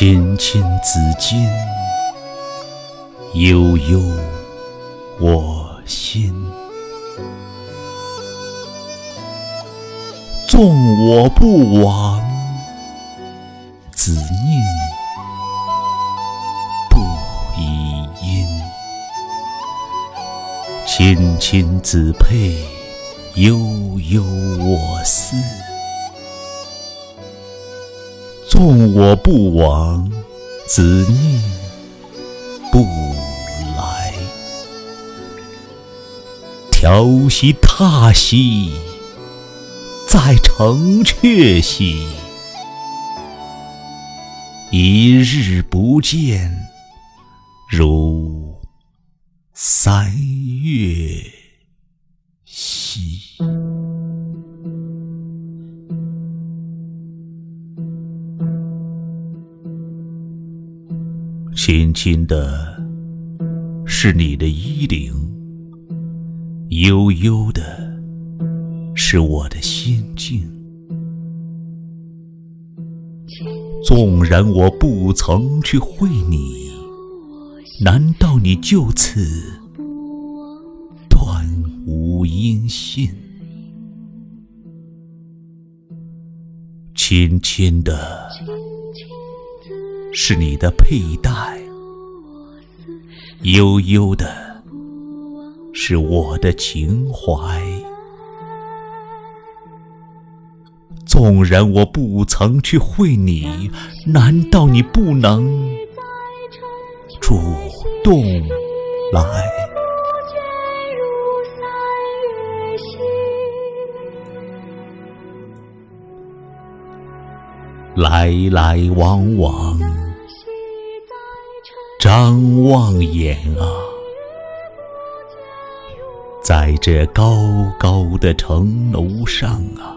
青青子衿，悠悠我心。纵我不往，子宁不以音？青青子佩，悠悠我思。纵我不往，子宁不来？调兮踏兮，在城阙兮。一日不见，如三月兮。轻轻的，是你的衣领；悠悠的，是我的心境。纵然我不曾去会你，难道你就此断无音信？轻轻的。是你的佩戴，悠悠的，是我的情怀。纵然我不曾去会你，难道你不能主动来？来来往往。张望眼啊，在这高高的城楼上啊，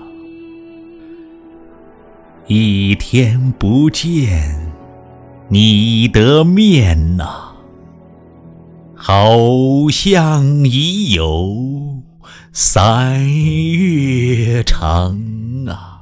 一天不见你的面呐，好像已有三月长啊。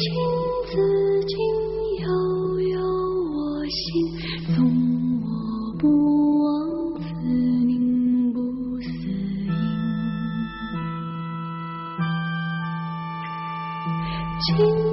情自静，悠悠我心。纵我不往，子宁不嗣音。